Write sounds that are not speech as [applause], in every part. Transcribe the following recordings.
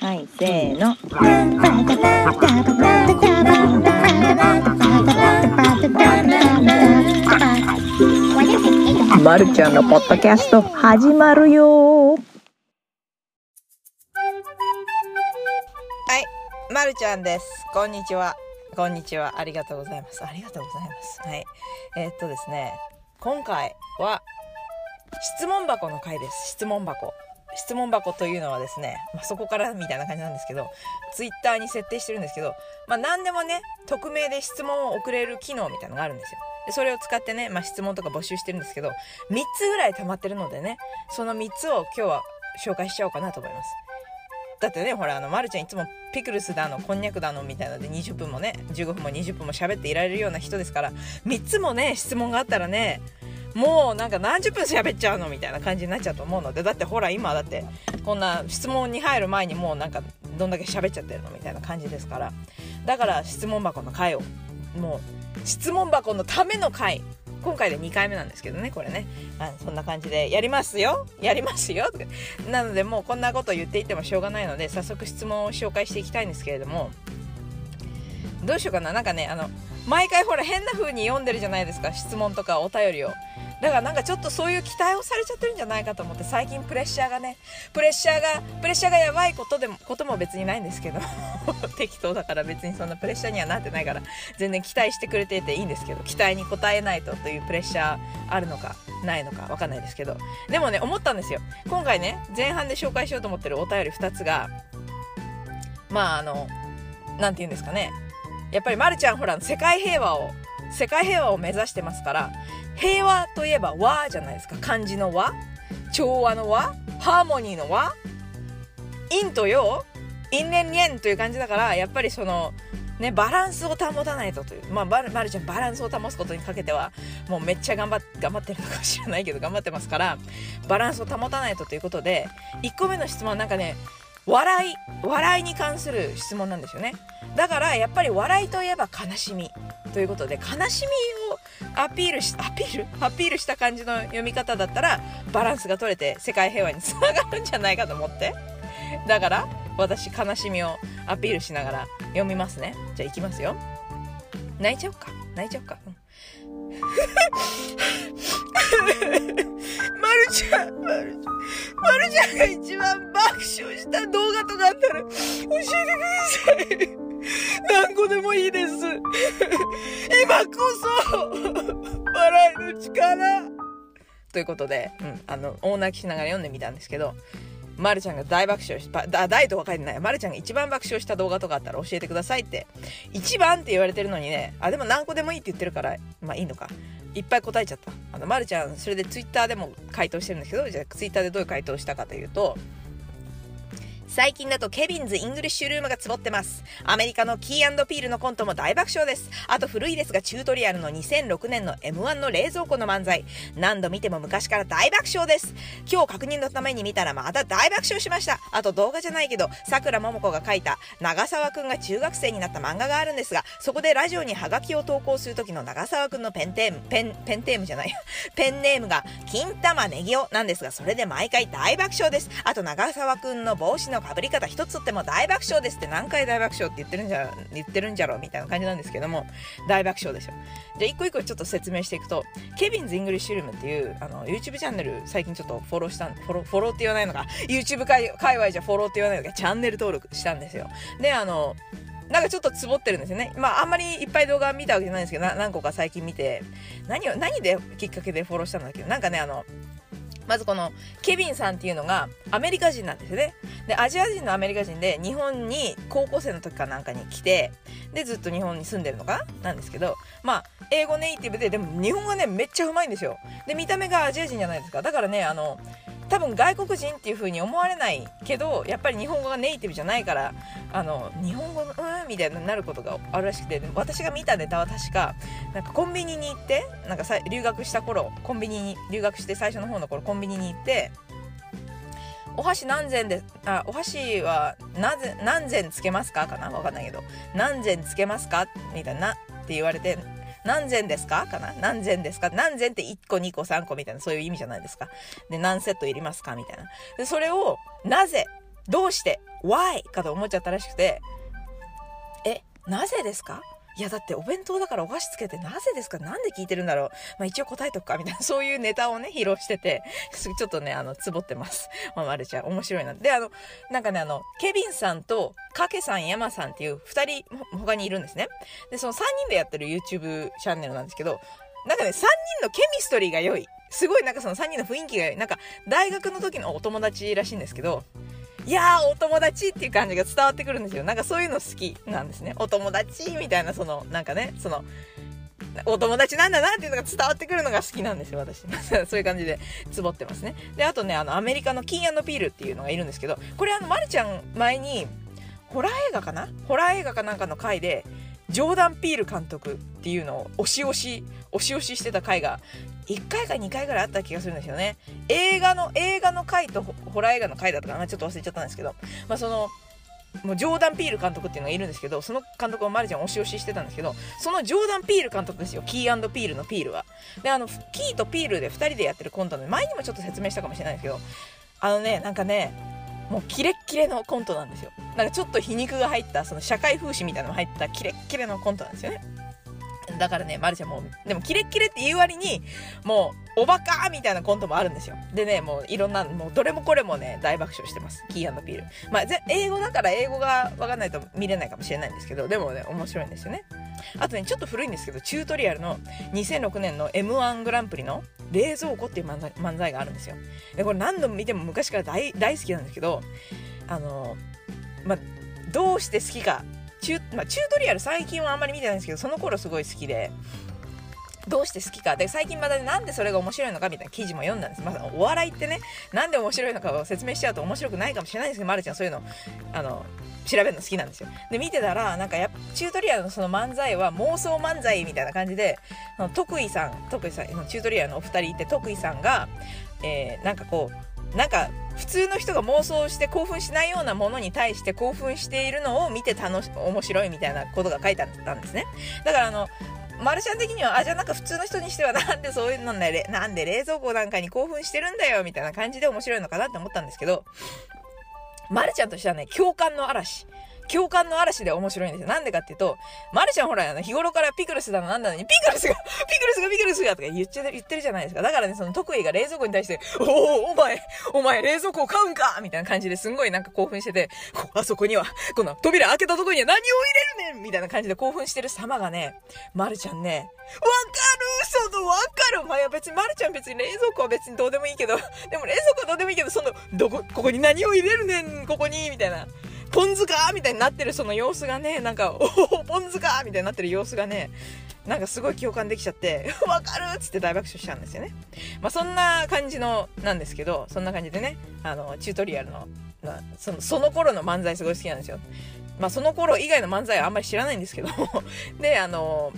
はい、せーの。まるちゃんのポッドキャスト始まるよはい、まるちゃんです。こんにちは。こんにちは。ありがとうございます。ありがとうございます。はい。えーっとですね、今回は質問箱の回です。質問箱。質問箱というのはですね、まあ、そこからみたいな感じなんですけど、ツイッターに設定してるんですけど、まあ何でもね、匿名で質問を送れる機能みたいなのがあるんですよ。でそれを使ってね、まあ、質問とか募集してるんですけど、3つぐらい溜まってるのでね、その3つを今日は紹介しちゃおうかなと思います。だってねほらあの、ま、るちゃんいつもピクルスだのこんにゃくだのみたいなので20分もね15分も20分も喋っていられるような人ですから3つもね質問があったらねもうなんか何十分喋っちゃうのみたいな感じになっちゃうと思うのでだってほら今だってこんな質問に入る前にもうなんかどんだけ喋っちゃってるのみたいな感じですから。だから質問箱の回をもう質問箱のための回今回で2回目なんですけどねこれね。あそんな感じでやりますよ。やりますよ。なのでもうこんなこと言っていてもしょうがないので早速質問を紹介していきたいんですけれども。どうしようかな。なんかねあの毎回ほら変な風に読んでるじゃないですか質問とかお便りを。だからなんかちょっとそういう期待をされちゃってるんじゃないかと思って最近プレッシャーがねプレッシャーがプレッシャーがやばいことでもことも別にないんですけど [laughs] 適当だから別にそんなプレッシャーにはなってないから全然期待してくれてていいんですけど期待に応えないとというプレッシャーあるのかないのかわかんないですけどでもね思ったんですよ。今回ね前半で紹介しようと思ってるお便り2つがまああの何て言うんですかね。やっぱりまるちゃんほら世界平和を世界平和を目指してますから平和といえば和じゃないですか。漢字の和。調和の和。ハーモニーの和。陰と陽。陰連連という感じだからやっぱりそのねバランスを保たないとという。まあまるちゃんバランスを保つことにかけてはもうめっちゃ頑張っ頑張ってるのかもしれないけど頑張ってますからバランスを保たないとということで1個目の質問はなんかね笑い笑いに関する質問なんですよね。だからやっぱり笑いといえば悲しみということで悲しみをアピールしアピール？アピールした感じの読み方だったらバランスが取れて世界平和につながるんじゃないかと思って。だから私悲しみをアピールしながら読みますね。じゃあいきますよ。泣いちゃおうか。泣いちゃおうか、うん。まるちゃん、まるちゃん、まるちゃんが一番爆笑した動画とかあったら教えてください。何個でもいいです。[laughs] 今こそ、笑いの力。ということで、うん、あの、大泣きしながら読んでみたんですけど、まるちゃんが大爆笑し、ばだ大とか書いてない。まるちゃんが一番爆笑した動画とかあったら教えてくださいって。一番って言われてるのにね、あ、でも何個でもいいって言ってるから、まあいいのか。いっぱい答えちゃった。あの、まるちゃん、それでツイッターでも回答してるんですけど、じゃあツイッターでどういう回答したかというと、最近だと Kevin's English Room がつぼってます。アメリカの Key & Peele のコントも大爆笑です。あと古いですがチュートリアルの2006年の M1 の冷蔵庫の漫才。何度見ても昔から大爆笑です。今日確認のために見たらまた大爆笑しました。あと動画じゃないけど、桜桃子が書いた永沢くんが中学生になった漫画があるんですが、そこでラジオにハガキを投稿する時の永沢くんのペンテーム、ペン、ペンテームじゃない。[laughs] ペンネームが金玉ネギオなんですが、それで毎回大爆笑です。あと永沢くんの帽子のかぶり方一つとっても大爆笑ですって何回大爆笑って言ってるんじゃ言ってるんじゃろうみたいな感じなんですけども大爆笑ですよ。じゃあ一個一個ちょっと説明していくと Kevin's English Room っていうあの YouTube チャンネル最近ちょっとフォローしたフォローフォローって言わないのか。YouTube 界界隈じゃフォローって言わないのか。チャンネル登録したんですよ。であのなんかちょっとつぼってるんですよね。まあ、あんまりいっぱい動画見たわけじゃないんですけど、何個か最近見て、何を、何できっかけでフォローしたんだっけ？なんかね、あの、まずこのケビンさんっていうのがアメリカ人なんですよね。で、アジア人のアメリカ人で日本に高校生の時かなんかに来て、で、ずっと日本に住んでるのか？なんですけど、まあ、英語ネイティブで、でも日本語ね、めっちゃうまいんですよ。で、見た目がアジア人じゃないですか。だからね、あの、多分外国人っていう風に思われないけどやっぱり日本語がネイティブじゃないからあの日本語のうんみたいになることがあるらしくて私が見たネタは確かなんかコンビニに行ってなんかさ留学した頃コンビニに留学して最初の方の頃コンビニに行ってお箸何膳であお箸はなぜ何膳つけますかかな？わかんないけど何膳つけますか？みたいなって言われて何千ですか？かな？何千ですか？何千って1個2個3個みたいなそういう意味じゃないですか。で、何セットいりますか？みたいな。で、それを、なぜどうして ?why? かと思っちゃったらしくて、え、なぜですか？いやだってお弁当だからお菓子つけてなぜですか？なんで聞いてるんだろう？まあ一応答えとくかみたいな [laughs] そういうネタをね披露してて [laughs] ちょっとねあのつぼってます。[laughs] まあまるちゃん面白いな。であのなんかねあのケビンさんとかけさん山さんっていう2人他にいるんですね。でその3人でやってる YouTube チャンネルなんですけどなんかね3人のケミストリーが良い。すごいなんかその3人の雰囲気が良い。なんか大学の時のお友達らしいんですけどいやー、お友達っていう感じが伝わってくるんですよ。なんかそういうの好きなんですね。お友達みたいな、その、なんかね、その、お友達なんだなっていうのが伝わってくるのが好きなんですよ、私。[laughs] そういう感じで、つぼってますね。で、あとね、あの、アメリカのキンピールっていうのがいるんですけど、これあの、まるちゃん前に、ホラー映画かな？ホラー映画かなんかの回で、ジョーダン・ピール監督っていうのを押し押し、押し押ししてた回が1回か2回ぐらいあった気がするんですよね。映画の、映画の回とホラー映画の回だったかなちょっと忘れちゃったんですけど、まあその、もうジョーダン・ピール監督っていうのがいるんですけど、その監督をマリちゃん押し押ししてたんですけど、そのジョーダン・ピール監督ですよ。キーピールのピールは。で、あの、キーとピールで2人でやってるコントで、前にもちょっと説明したかもしれないですけど、あのね、なんかね、もうキレッキレのコントなんですよ。なんかちょっと皮肉が入った、その社会風刺みたいなのが入ったキレッキレのコントなんですよね。だからね、マルちゃんもう、でもキレッキレって言う割に、もう、おバカみたいなコントもあるんですよ。でね、もういろんな、もうどれもこれもね、大爆笑してます。キーピール。まあ、英語だから英語がわかんないと見れないかもしれないんですけど、でもね、面白いんですよね。あとね、ちょっと古いんですけど、チュートリアルの2006年の M1 グランプリの冷蔵庫っていう漫才漫才があるんですよ。で、これ何度も見ても昔から大大好きなんですけど、あの、まあ、どうして好きかチュ,、まあ、チュートリアル最近はあんまり見てないんですけどその頃すごい好きでどうして好きか。で最近まだなんでそれが面白いのかみたいな記事も読んだんです、まあ、お笑いってねなんで面白いのかを説明しちゃうと面白くないかもしれないんですけどまるちゃんそういうのあの調べるの好きなんですよ。で見てたらなんかやチュートリアルのその漫才は妄想漫才みたいな感じで徳井さん徳井さんチュートリアルのお二人いて徳井さんが、えー、なんかこうなんか普通の人が妄想して興奮しないようなものに対して興奮しているのを見て楽し面白いみたいなことが書いてあったんですねだからあのマルシャン的には、あ、じゃあなんか普通の人にしてはなんでそういうのね、[laughs] なんで冷蔵庫なんかに興奮してるんだよ、みたいな感じで面白いのかなって思ったんですけど、マルちゃんとしてはね、共感の嵐。共感の嵐で面白いんですよ。なんでかっていうと、マルちゃんほら、日頃からピクルスだのなんだのに、ピクルスが、[laughs] ピクルスがピクルスがとか言っちゃ言ってるじゃないですか。だからね、その得意が冷蔵庫に対して、おお、お前、お前冷蔵庫を買うんかみたいな感じですんごいなんか興奮してて、あそこには、この扉開けたとこには何を入れるねんみたいな感じで興奮してる様がね、マルちゃんね、わかるそのわかるまあ、別にマルちゃん別に冷蔵庫は別にどうでもいいけど、でも冷蔵庫はどうでもいいけど、その、どこ、ここに何を入れるねんここにみたいな。ポン酢かみたいになってるその様子がね、なんか、おお、ポン酢かみたいになってる様子がね、なんかすごい共感できちゃって、[laughs] わかるっつって大爆笑しちゃうんですよね。まあそんな感じの、なんですけど、そんな感じでね、あの、チュートリアルの、その、その頃の漫才すごい好きなんですよ。まあその頃以外の漫才はあんまり知らないんですけど、[laughs] で、あの、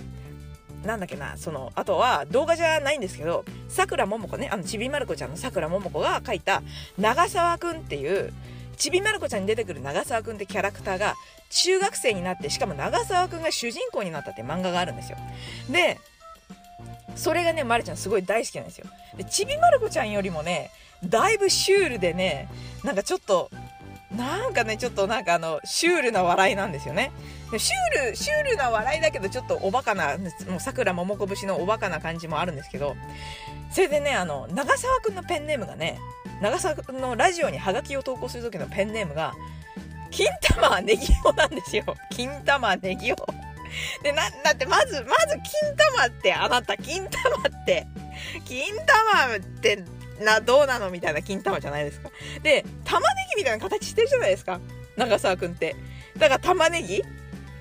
なんだっけな、その、あとは動画じゃないんですけど、さくらももこね、あの、ちびまる子ちゃんのさくらももこが書いた、長沢くんっていう、ちびまる子ちゃんに出てくる長澤君ってキャラクターが中学生になってしかも長澤君が主人公になったって漫画があるんですよ。でそれがねまるちゃんすごい大好きなんですよ。でちびまる子ちゃんよりもねだいぶシュールでねなんかちょっとなんかねちょっとなんかあのシュールな笑いなんですよねシュールシュールな笑いだけどちょっとおバカなもうさくらももこ節のおバカな感じもあるんですけどそれでねあの長澤くんのペンネームがね長澤君のラジオにハガキを投稿する時のペンネームが、金玉ネギオなんですよ。金玉ネギオ。で、な、だってまず、まず金玉ってあなた、金玉って、金玉ってな、どうなのみたいな金玉じゃないですか。で、玉ねぎみたいな形してるじゃないですか。長澤くんって。だから玉ねぎ？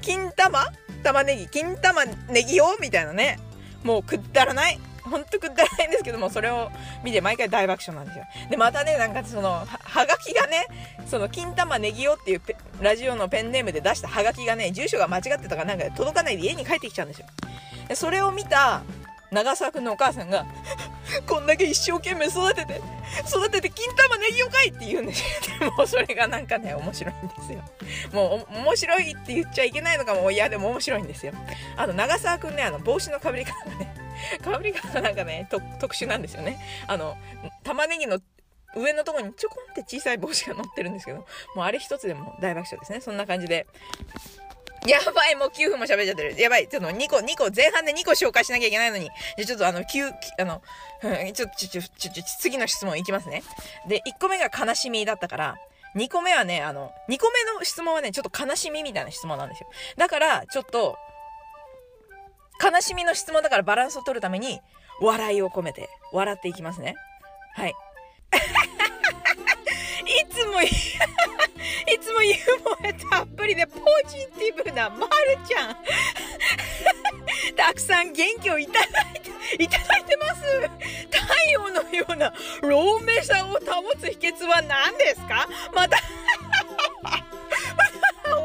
金玉？玉ねぎ？金玉ねぎよみたいなね。もうくだらない。ほんとくだらないんですけども、それを見て毎回大爆笑なんですよ。で、またね、なんかその、ははがきがね、その、金玉ネギオっていうラジオのペンネームで出したはがきがね、住所が間違ってたかなんか届かないで家に帰ってきちゃうんですよ。で、それを見た長澤くんのお母さんが、[laughs] こんだけ一生懸命育てて、育てて金玉ネギオ買かいって言うんですよ。でもそれがなんかね、面白いんですよ。もう、面白いって言っちゃいけないのかも嫌でも面白いんですよ。あの、長澤くんね、あの、帽子のかぶり方がね、[laughs] かぶり方がなんかね、特殊なんですよね。あの、玉ねぎの上のところにちょこんって小さい帽子が乗ってるんですけど、もうあれ一つでも大爆笑ですね。そんな感じで。やばい、もう9分も喋っちゃってる。やばい、ちょっと2個、2個、前半で2個紹介しなきゃいけないのに。じゃ、ちょっとあの、9、あの、ちょ、ちょ、ちょ、ちょ、ちょ、次の質問いきますね。で、1個目が悲しみだったから、2個目はね、あの、2個目の質問はね、ちょっと悲しみみたいな質問なんですよ。だから、ちょっと、悲しみの質問だからバランスを取るために、笑いを込めて、笑っていきますね。はい。いつも [laughs] いつもユーモアたっぷりでポジティブなまるちゃん。[laughs] たくさん元気をいただいて、いただいてます。太陽のような老明さを保つ秘訣は何ですか？[laughs] また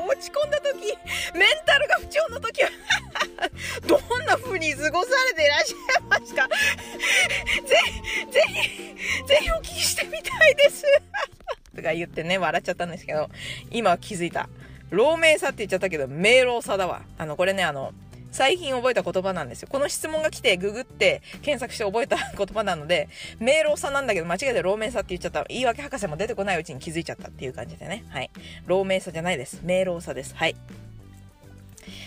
落ち込んだ時、メンタルが不調の時はどんな風に過ごされていらっしゃいますか？とか言ってね、笑っちゃったんですけど、今気づいた。老明さって言っちゃったけど、明老さだわ。あの、これね、あの、最近覚えた言葉なんですよ。この質問が来てググって検索して覚えた言葉なので、明老さなんだけど間違えて老明さって言っちゃった。言い訳博士も出てこないうちに気づいちゃったっていう感じでね。はい。老明さじゃないです。明老さです。はい。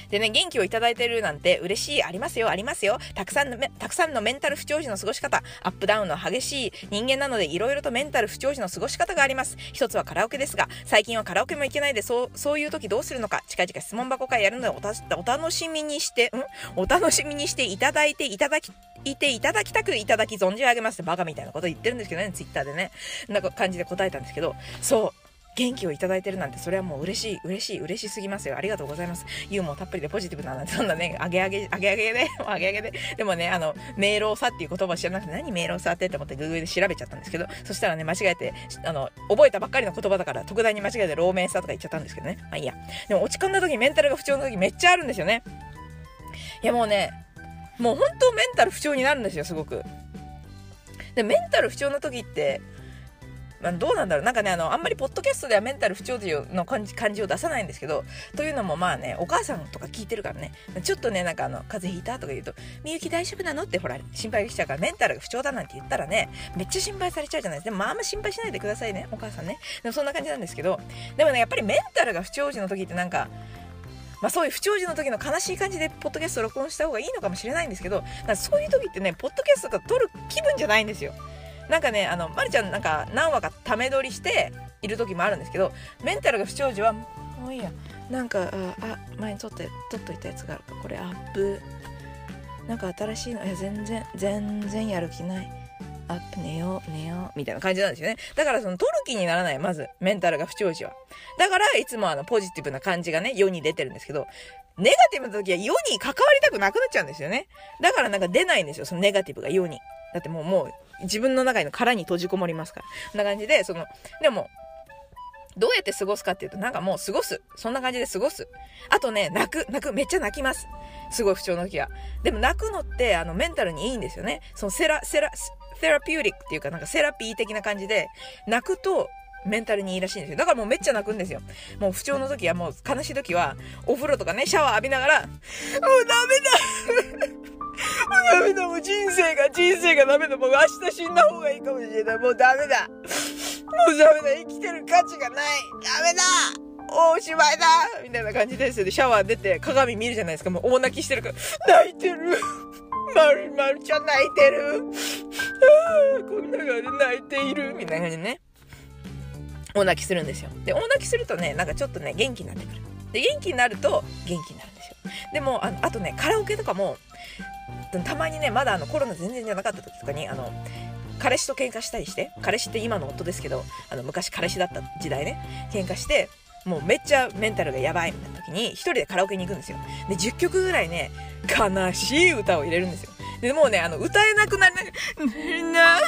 でね、元気をいただいてるなんて嬉しい、ありますよ、ありますよ。たくさんの、たくさんのメンタル不調時の過ごし方、アップダウンの激しい人間なので、いろいろとメンタル不調時の過ごし方があります。一つはカラオケですが、最近はカラオケも行けないで、そう、そういう時どうするのか、近々質問箱会やるのでおた、お楽しみにして、ん？お楽しみにしていただいていただき、いていただきたくいただき存じ上げますってバカみたいなこと言ってるんですけどね、ツイッターでね。なんか感じで答えたんですけど、そう。元気をいただいてるなんて、それはもう嬉しい、嬉しい、嬉しすぎますよ。ありがとうございます。ユーモアたっぷりでポジティブななんて、そんなね、あげあげ、あげあげで、あげあげで。でもね、あの、明朗さっていう言葉を知らなくて、何明朗さってって思ってグーグルで調べちゃったんですけど、そしたらね、間違えて、あの、覚えたばっかりの言葉だから、特大に間違えて、老明さとか言っちゃったんですけどね。まあいいや。でも落ち込んだ時、メンタルが不調の時めっちゃあるんですよね。いやもうね、もう本当メンタル不調になるんですよ、すごく。で、メンタル不調の時って、まあ、どうなんだろう。なんかねあのあんまりポッドキャストではメンタル不調の感じ感じを出さないんですけどというのもまあねお母さんとか聞いてるからね。ちょっとねなんかあの風邪ひいたとか言うと「みゆき大丈夫なの?」ってほら心配しちゃうからメンタルが不調だなんて言ったらねめっちゃ心配されちゃうじゃないですか。でもまああんま心配しないでくださいねお母さんね。でもそんな感じなんですけどでもねやっぱりメンタルが不調時の時ってなんかまあ、そういう不調時の時の悲しい感じでポッドキャスト録音した方がいいのかもしれないんですけどそういう時ってねポッドキャストが撮る気分じゃないんですよ。なんかねあのまるちゃんなんか何話かため撮りしている時もあるんですけどメンタルが不調時はもういいや。なんかあ前に撮って撮っといたやつがある。かこれアップ。なんか新しいの。いや全然全然やる気ない。アップ寝よう寝よう。みたいな感じなんですよね。だからその撮る気にならないまずメンタルが不調時は。だからいつもあのポジティブな感じがね世に出てるんですけどネガティブな時は世に関わりたくなくなっちゃうんですよね。だからなんか出ないんですよそのネガティブが世に。だってもうもう自分の中の殻に閉じこもりますから。こんな感じで、その、でも、どうやって過ごすかっていうと、なんかもう過ごす。そんな感じで過ごす。あとね、泣く、泣く、めっちゃ泣きます。すごい不調の時は。でも泣くのって、あの、メンタルにいいんですよね。そのセラ、セラ、セラピューリックっていうか、なんかセラピー的な感じで、泣くと、メンタルにいいらしいんですよ。だからもうめっちゃ泣くんですよ。もう不調の時は、もう悲しい時は、お風呂とかね、シャワー浴びながら、[laughs] もうダメだダメだ、もう人生が、人生がダメだ。もう明日死んだ方がいいかもしれない。もうダメだ。もうダメだ。生きてる価値がない。ダメだおしまいだみたいな感じですよね。シャワー出て鏡見るじゃないですか。もう大泣きしてるから。泣いてる。まるまるちゃん泣いてる。こんな顔で泣いている。みたいな感じでね。大泣きするんですよ。で、大泣きするとね、なんかちょっとね、元気になってくる。で、元気になると元気になるんですよ。でも、あの、あとね、カラオケとかも、たまにねまだあのコロナ全然じゃなかった時とかにあの彼氏と喧嘩したりして彼氏って今の夫ですけどあの昔彼氏だった時代ね喧嘩してもうめっちゃメンタルがやばいみたいな時に一人でカラオケに行くんですよ。で10曲ぐらいね悲しい歌を入れるんですよ。でもうねあの歌えなくなりな。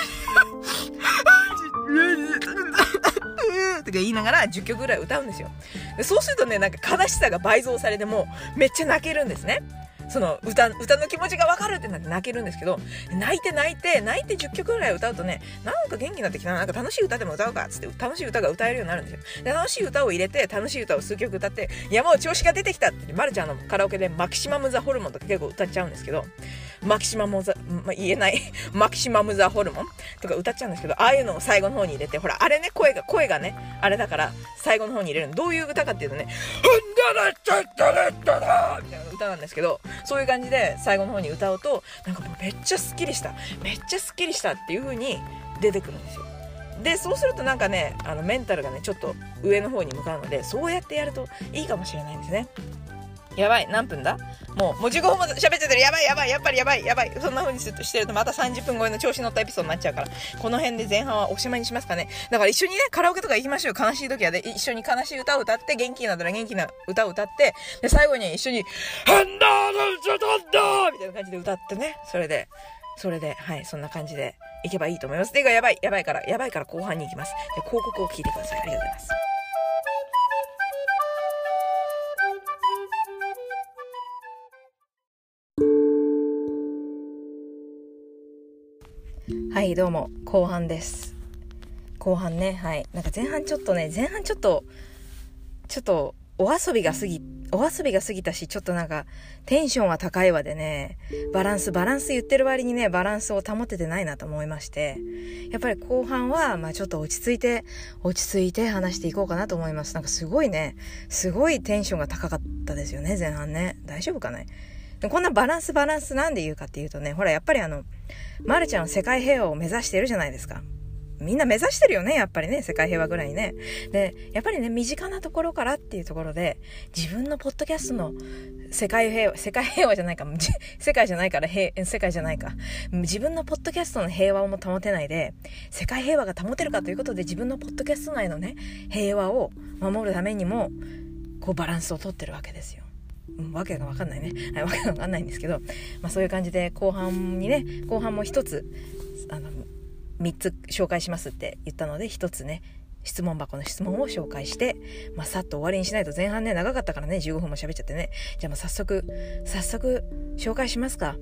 とか言いながら10曲ぐらい歌うんですよ。でそうするとねなんか悲しさが倍増されてもうめっちゃ泣けるんですね。その歌、歌の気持ちがわかるってなって泣けるんですけど、泣いて泣いて、泣いて10曲ぐらい歌うとね、なんか元気になってきたな、なんか楽しい歌でも歌うかっ、つって楽しい歌が歌えるようになるんですよ。で楽しい歌を入れて、楽しい歌を数曲歌って、山を調子が出てきたって、まるちゃんのカラオケでマキシマムザホルモンとか結構歌っちゃうんですけど、マキシマムザ、まあ、言えない、[laughs] マキシマムザホルモンとか歌っちゃうんですけど、ああいうのを最後の方に入れて、ほら、あれね、声が、声がね、あれだから、最後の方に入れるの。どういう歌かっていうとね、ほんだらちゃったらったらみたいな歌なんですけど、そういう感じで最後の方に歌うと、なんかもうめっちゃすっきりした、めっちゃすっきりしたっていう風に出てくるんですよ。でそうするとなんかねあのメンタルがねちょっと上の方に向かうのでそうやってやるといいかもしれないんですねやばい何分だ？もうもう15分も喋っちゃってる。やばいやばいやっぱりやばいやばい。そんな風にするとしてるとまた30分超えの調子乗ったエピソードになっちゃうから。この辺で前半はおしまいにしますかね。だから一緒にねカラオケとか行きましょう。悲しい時はで一緒に悲しい歌を歌って元気になったら元気な歌を歌ってで最後に一緒に「ハンダーのちょとんだ!」みたいな感じで歌ってね。それでそれではいそんな感じでいけばいいと思います。ていうかやばいやばいからやばいから後半に行きます。で広告を聞いてください。ありがとうございます。はいどうも後半です。後半ねはい。なんか前半ちょっとね前半ちょっとちょっとお遊びが過ぎお遊びが過ぎたしちょっとなんかテンションは高いわでねバランスバランス言ってる割にねバランスを保ててないなと思いましてやっぱり後半はまあちょっと落ち着いて落ち着いて話していこうかなと思います。なんかすごいねすごいテンションが高かったですよね前半ね。大丈夫かね？こんなバランスバランスなんで言うかっていうとね、ほらやっぱりあの、まるちゃんは世界平和を目指してるじゃないですか。みんな目指してるよね、やっぱりね、世界平和ぐらいね。で、やっぱりね、身近なところからっていうところで、自分のポッドキャストの世界平和、世界平和じゃないか、[laughs] 世界じゃないから平、世界じゃないか。自分のポッドキャストの平和をも保てないで、世界平和が保てるかということで、自分のポッドキャスト内のね、平和を守るためにも、こうバランスをとってるわけですよ。うん、わけがわかんないね。はい、わけがわかんないんですけど、まあそういう感じで後半にね、後半も一つ、あの、3つ紹介しますって言ったので、一つね、質問箱の質問を紹介して、まあ、さっと終わりにしないと前半ね、長かったからね、15分も喋っちゃってね。じゃあもう早速、早速、紹介しますか。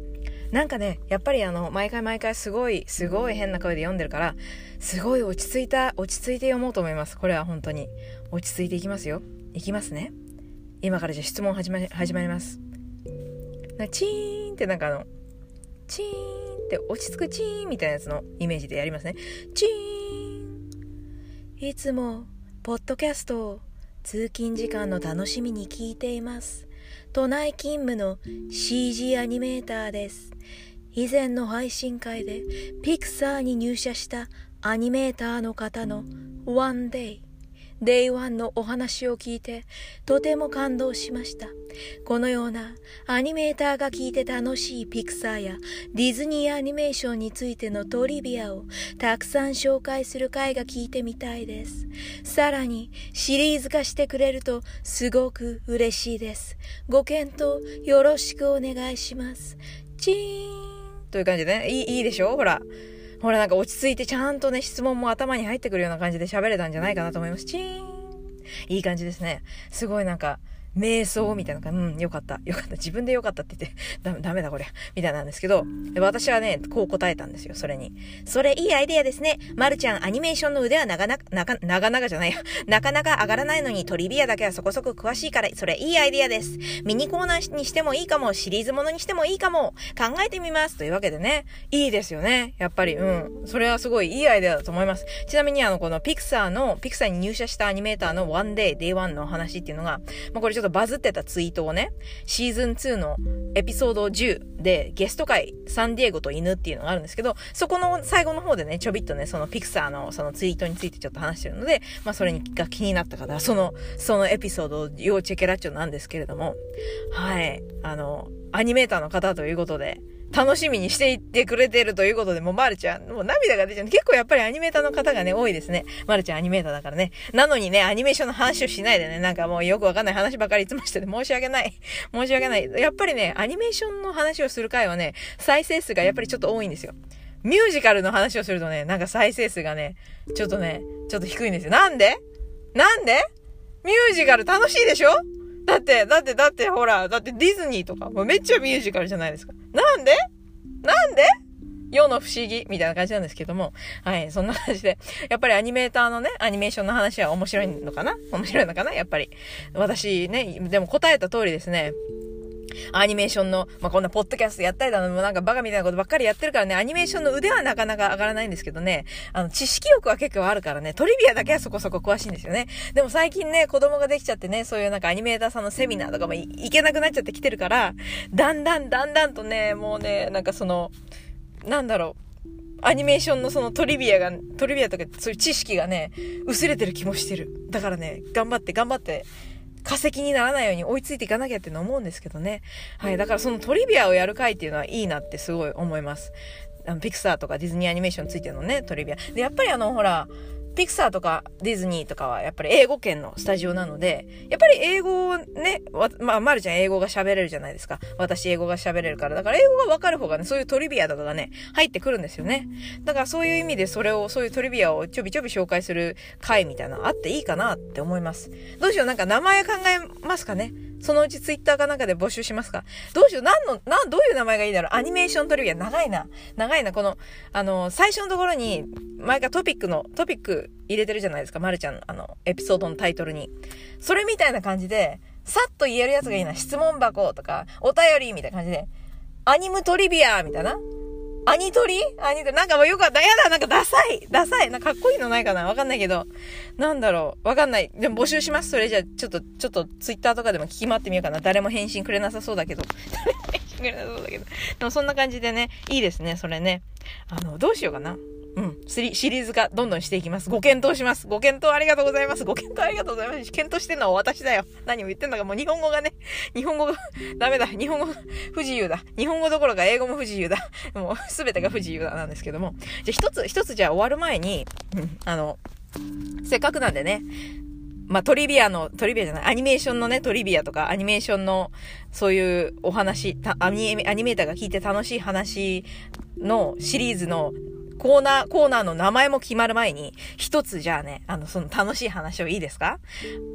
なんかね、やっぱりあの、毎回毎回すごい、すごい変な声で読んでるから、すごい落ち着いた、落ち着いて読もうと思います。これは本当に。落ち着いていきますよ。いきますね。今からじゃ質問始ま始まります。なチーンってなんかあのチーンって落ち着くチーンみたいなやつのイメージでやりますね。チーンいつもポッドキャストを通勤時間の楽しみに聞いています。都内勤務の CG アニメーターです。以前の配信会でピクサーに入社したアニメーターの方の One Day Day One のお話を聞いてとても感動しました。このようなアニメーターが聞いて楽しいピクサーやディズニーアニメーションについてのトリビアをたくさん紹介する回が聞いてみたいです。さらにシリーズ化してくれるとすごく嬉しいです。ご検討よろしくお願いします。チーンという感じでね、いいいいでしょ？ほら。ほらなんか落ち着いてちゃんとね、質問も頭に入ってくるような感じで喋れたんじゃないかなと思います。チーンいい感じですね。すごいなんか、瞑想みたいな感じ、うん、よかった。よかった。自分でよかったって言って、[laughs] ダメ、ダメだこれ。みたいなんですけど、私はね、こう答えたんですよ、それに。それいいアイデアですね。まるちゃん、アニメーションの腕はなかなか、なか、なかなかじゃないや。[laughs] なかなか上がらないのにトリビアだけはそこそこ詳しいから、それいいアイデアです。ミニコーナーにしてもいいかも、シリーズものにしてもいいかも、考えてみます。というわけでね、いいですよね。やっぱり、うん。それはすごいいいアイデアだと思います。ちなみにあの、このピクサーの、ピクサーに入社したアニメーターの one day、day one の話っていうのが、まあ、これちょっとょっとバズってたツイートをね、シーズン2のエピソード10でゲスト回サンディエゴと犬っていうのがあるんですけど、そこの最後の方でね、ちょびっとね、そのピクサーのそのツイートについてちょっと話してるので、まあそれが気になった方は、その、そのエピソードを要チェケラッチョなんですけれども、はい、あの、アニメーターの方ということで、楽しみにしていってくれてるということで、もうまるちゃん、もう涙が出ちゃう。結構やっぱりアニメーターの方がね、多いですね。まるちゃんアニメーターだからね。なのにね、アニメーションの話をしないでね、なんかもうよくわかんない話ばかりいつもしてて申し訳ない。[laughs] 申し訳ない。やっぱりね、アニメーションの話をする回はね、再生数がやっぱりちょっと多いんですよ。ミュージカルの話をするとね、なんか再生数がね、ちょっとね、ちょっと低いんですよ。なんで？なんで？ミュージカル楽しいでしょ？だって、だって、だって、ほら、だってディズニーとか、もうめっちゃミュージカルじゃないですか。なんで？なんで？世の不思議みたいな感じなんですけども。はい、そんな感じで。やっぱりアニメーターのね、アニメーションの話は面白いのかな？面白いのかな？やっぱり。私ね、でも答えた通りですね。アニメーションの、まあ、こんなポッドキャストやったりだの、もなんかバカみたいなことばっかりやってるからね、アニメーションの腕はなかなか上がらないんですけどね、あの、知識欲は結構あるからね、トリビアだけはそこそこ詳しいんですよね。でも最近ね、子供ができちゃってね、そういうなんかアニメーターさんのセミナーとかも行けなくなっちゃってきてるから、だんだんだんだんとね、もうね、なんかその、なんだろう、アニメーションのそのトリビアが、トリビアとかそういう知識がね、薄れてる気もしてる。だからね、頑張って頑張って、化石にならないように追いついていかなきゃっての思うんですけどね。はい。だからそのトリビアをやる回っていうのはいいなってすごい思います。あの、ピクサーとかディズニーアニメーションついてるのね、トリビア。で、やっぱりあの、ほら、ピクサーとかディズニーとかはやっぱり英語圏のスタジオなので、やっぱり英語をね、まあ、まるちゃん英語が喋れるじゃないですか。私英語が喋れるから。だから英語がわかる方がね、そういうトリビアとかがね、入ってくるんですよね。だからそういう意味でそれを、そういうトリビアをちょびちょび紹介する回みたいなのあっていいかなって思います。どうしよう、なんか名前考えますかねそのうちツイッターかなんかで募集しますか？どうしよう？何の、なん、どういう名前がいいだろう？アニメーショントリビア。長いな。長いな。この、あの、最初のところに、前からトピックの、トピック入れてるじゃないですか。まるちゃんの、あの、エピソードのタイトルに。それみたいな感じで、さっと言えるやつがいいな。質問箱とか、お便りみたいな感じで、アニムトリビアみたいな。アニトリ？アニトリ？なんかもうよかった。やだ、なんかダサい。ダサい。なんかかっこいいのないかな？わかんないけど。なんだろう。わかんない。でも募集します。それじゃあ、ちょっと、ちょっとツイッターとかでも聞き回ってみようかな。誰も返信くれなさそうだけど。誰も返信くれなさそうだけど。でもそんな感じでね、いいですね。それね。あの、どうしようかな。うん。シリシリーズ化どんどんしていきます。ご検討します。ご検討ありがとうございます。ご検討ありがとうございます。検討してんのは私だよ。何を言ってんのか。もう日本語がね、日本語が [laughs] ダメだ。日本語不自由だ。日本語どころか英語も不自由だ。もうすべてが不自由だなんですけども。じゃあ一つ、一つじゃあ終わる前に、うん、あの、せっかくなんでね、まあ、トリビアの、トリビアじゃない、アニメーションのね、トリビアとか、アニメーションの、そういうお話、アニメ、アニメーターが聞いて楽しい話のシリーズのコーナー、コーナーの名前も決まる前に、一つじゃあね、あの、その楽しい話をいいですか？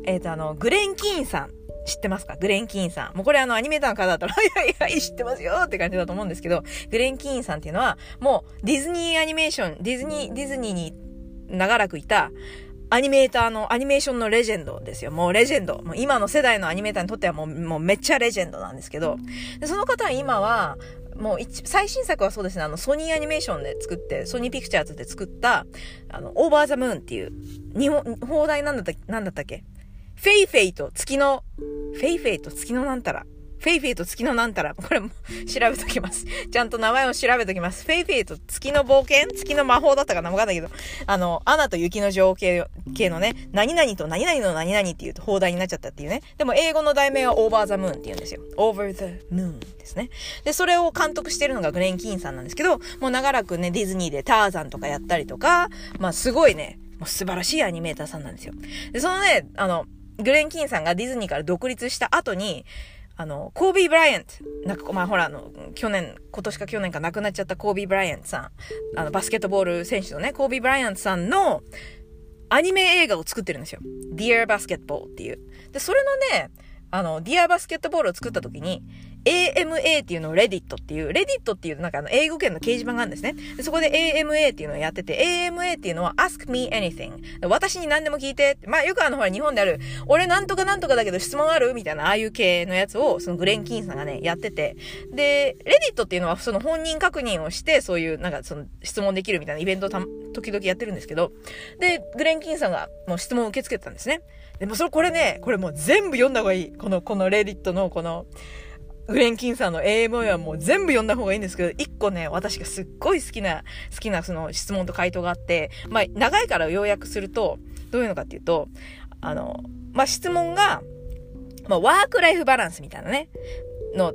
えっ、ー、と、あの、グレン・キーンさん。知ってますか？グレン・キーンさん。もうこれあのアニメーターの方だったら、[laughs] いはいはい、知ってますよって感じだと思うんですけど、グレン・キーンさんっていうのは、もうディズニーアニメーション、ディズニー、ディズニーに長らくいた、アニメーターの、アニメーションのレジェンドですよ。もうレジェンド。もう今の世代のアニメーターにとってはもう、もうめっちゃレジェンドなんですけど、でその方は今は、もう一、最新作はそうですね、あの、ソニーアニメーションで作って、ソニーピクチャーズで作った、あの、 Over the Moon っていう、日本、邦題なんだった、なんだったっけ？フェイフェイと月の、フェイフェイと月のなんたら。フェイフェイと月のなんたら。これも調べときます。ちゃんと名前を調べときます。フェイフェイと月の冒険？月の魔法だったかなわかんないけど。あの、アナと雪の女王系のね、何々と何々の何々っていうと邦題になっちゃったっていうね。でも英語の題名は Over the Moon って言うんですよ。Over the Moon ですね。で、それを監督してるのがグレン・キーンさんなんですけど、もう長らくね、ディズニーでターザンとかやったりとか、まあすごいね、もう素晴らしいアニメーターさんなんですよ。で、そのね、あの、グレン・キーンさんがディズニーから独立した後に、あの、コービー・ブライアント。なんか、まあ、ほら、あの、去年、今年か去年か亡くなっちゃったコービー・ブライアントさん。あの、バスケットボール選手のね、コービー・ブライアントさんのアニメ映画を作ってるんですよ。Dear Basketball っていう。で、それのね、あの、Dear Basketball を作った時に、AMA っていうのを Reddit っていう、Reddit っていうなんかあの英語圏の掲示板があるんですね。そこで AMA っていうのをやってて、AMA っていうのは Ask me anything。私に何でも聞いて。まあよくあのほら日本である、俺なんとかなんとかだけど質問あるみたいなああいう系のやつをそのグレン・キーンさんがね、やってて。で、Reddit っていうのはその本人確認をして、そういうなんかその質問できるみたいなイベントをた時々やってるんですけど、で、グレン・キーンさんがもう質問を受け付けてたんですね。でもそれこれね、これもう全部読んだ方がいい。この、この Reddit のこの、グレン・キンさんの AMA はもう全部読んだ方がいいんですけど、一個ね、私がすっごい好きな、好きなその質問と回答があって、まあ、長いから要約すると、どういうのかっていうと、あの、まあ、質問が、まあ、ワークライフバランスみたいなね、の、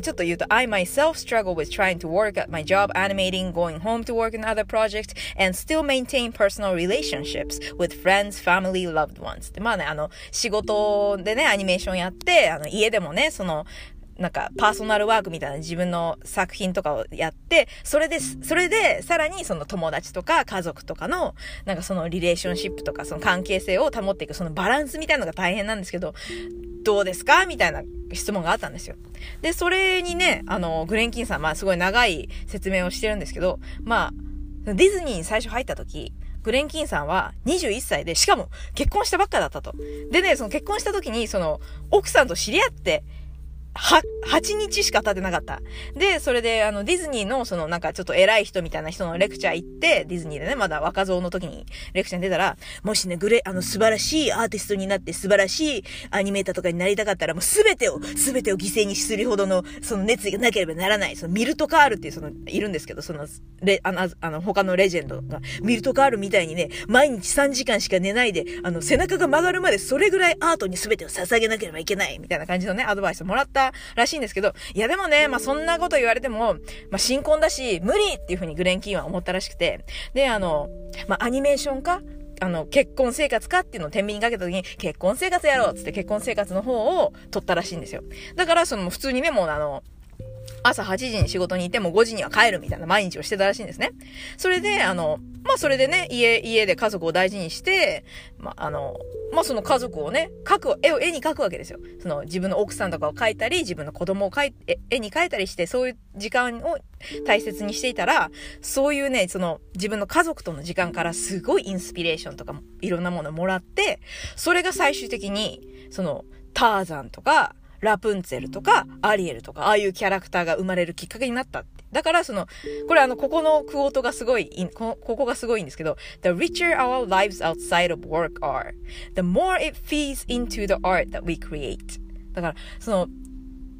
ちょっと言うと、I myself struggle with trying to work at my job animating, going home to work in other projects, and still maintain personal relationships with friends, family, loved ones. で、まあね、あの、仕事でね、アニメーションやって、あの、家でもね、その、なんかパーソナルワークみたいな自分の作品とかをやって、それで、それでさらにその友達とか家族とかの、なんかそのリレーションシップとかその関係性を保っていくそのバランスみたいなのが大変なんですけど、どうですか？みたいな質問があったんですよ。で、それにね、あの、グレンキンさん、まあすごい長い説明をしてるんですけど、まあ、ディズニーに最初入った時、グレンキンさんは21歳で、しかも結婚したばっかだったと。でね、その結婚した時に、その、奥さんと知り合って、は、8日しか経ってなかった。で、それで、あの、ディズニーの、その、なんか、ちょっと偉い人みたいな人のレクチャー行って、ディズニーでね、まだ若造の時にレクチャーに出たら、もしね、グレ、あの、素晴らしいアーティストになって、素晴らしいアニメーターとかになりたかったら、もうすべてを、すべてを犠牲にするほどの、その熱意がなければならない。その、ミルトカールっていう、その、いるんですけど、その、レ、あの、あの、他のレジェンドが、ミルトカールみたいにね、毎日3時間しか寝ないで、あの、背中が曲がるまで、それぐらいアートに全てを捧げなければいけない、みたいな感じのね、アドバイスもらったらしいんですけど、いやでもね、まあそんなこと言われても、まあ新婚だし、無理っていうふうにグレン・キーンは思ったらしくて、で、あの、まあアニメーションかあの、結婚生活かっていうのを天秤にかけた時に、結婚生活やろうっつって結婚生活の方を取ったらしいんですよ。だから、その普通にね、もうあの、朝8時に仕事に行っても5時には帰るみたいな毎日をしてたらしいんですね。それで、あの、まあ、それでね、家、家で家族を大事にして、まあ、あの、まあ、その家族をね、描く、絵を、絵に描くわけですよ。その自分の奥さんとかを描いたり、自分の子供を描い、絵に描いたりして、そういう時間を大切にしていたら、そういうね、その自分の家族との時間からすごいインスピレーションとかいろんなものをもらって、それが最終的に、その、ターザンとか、ラプンツェルとか、アリエルとか、ああいうキャラクターが生まれるきっかけになったって。だから、その、これあの、ここのクオートがすごい、こここがすごいんですけど、The richer our lives outside of work are, the more it feeds into the art that we create. だから、その、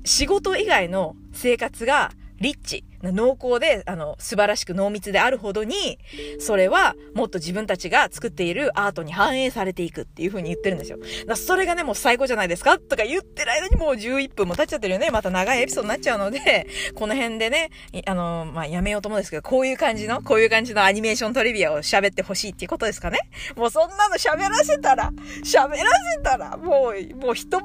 仕事以外の生活がリッチ、濃厚で、あの、素晴らしく濃密であるほどに、それはもっと自分たちが作っているアートに反映されていくっていう風に言ってるんですよ。それがね、もう最高じゃないですか？とか言ってる間にもう11分も経っちゃってるよね？また長いエピソードになっちゃうので、この辺でね、あの、まあ、やめようと思うんですけど、こういう感じの、こういう感じのアニメーショントリビアを喋ってほしいっていうことですかね？もうそんなの喋らせたら、喋らせたら、もう、もう一晩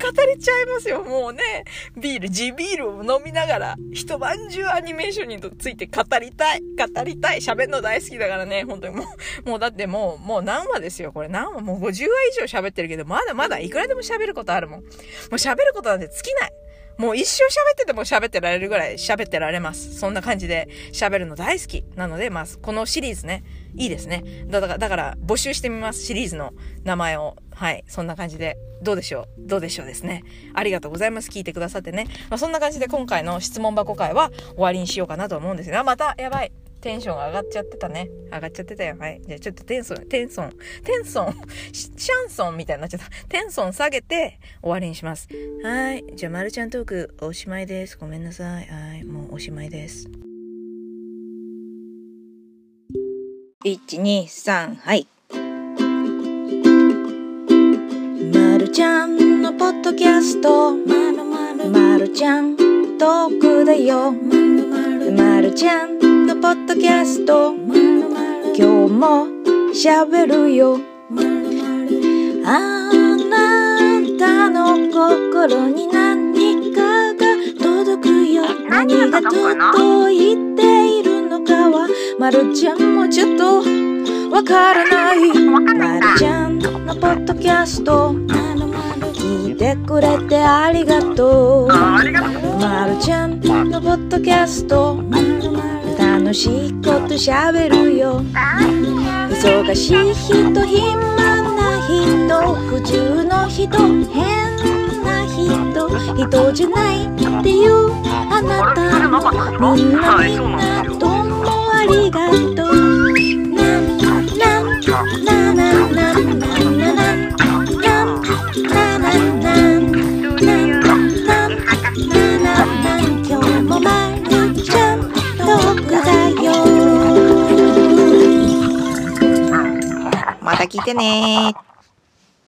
中語れちゃいますよ。もうね、ビール、地ビールを飲みながら、一晩中アニメーションについて語りたい。語りたい。喋るの大好きだからね、本当にもう、もうだってもう、もう何話ですよ、これ何話、もう50話以上喋ってるけど、まだまだいくらでも喋ることあるもん。もう喋ることなんて尽きない。もう一生喋ってても喋ってられるぐらい喋ってられます。そんな感じで喋るの大好き。なので、まあ、このシリーズね、いいですね。だから、だから募集してみます。シリーズの名前を。はい。そんな感じで。どうでしょう？どうでしょうですね。ありがとうございます。聞いてくださってね。まあ、そんな感じで今回の質問箱会は終わりにしようかなと思うんですが、また、やばい。テンションが上がっちゃってたね。上がっちゃってたよ。はい。じゃあちょっとテンソン、テンソン、テンソン、シャンソンみたいになっちゃった。テンソン下げて終わりにします。はい。じゃあ、まるちゃんトークおしまいです。ごめんなさい。はい。もうおしまいです。1、2、3、はい。まるちゃんのポッドキャスト。まるまる。まるちゃんトークだよ。まるまるまるちゃんのポッドキャスト。まるまる今日も喋るよ。まるまるあなたの心に何かが届くよ。何が届いている。のかはまるちゃんもちょっとわからない。まるちゃんのポッドキャスト。聞いてくれてありがとう。まるちゃんのポッドキャスト。楽しいことしゃべるよ。忙しい人暇な人。普通の人変な人。人じゃないっていうあなたもみんなみんなどうもありがとう。なんなんなんなんなんなんなんなんなんなんなななんなんなんなななん今日もまるちゃんトークだよまた聞いてね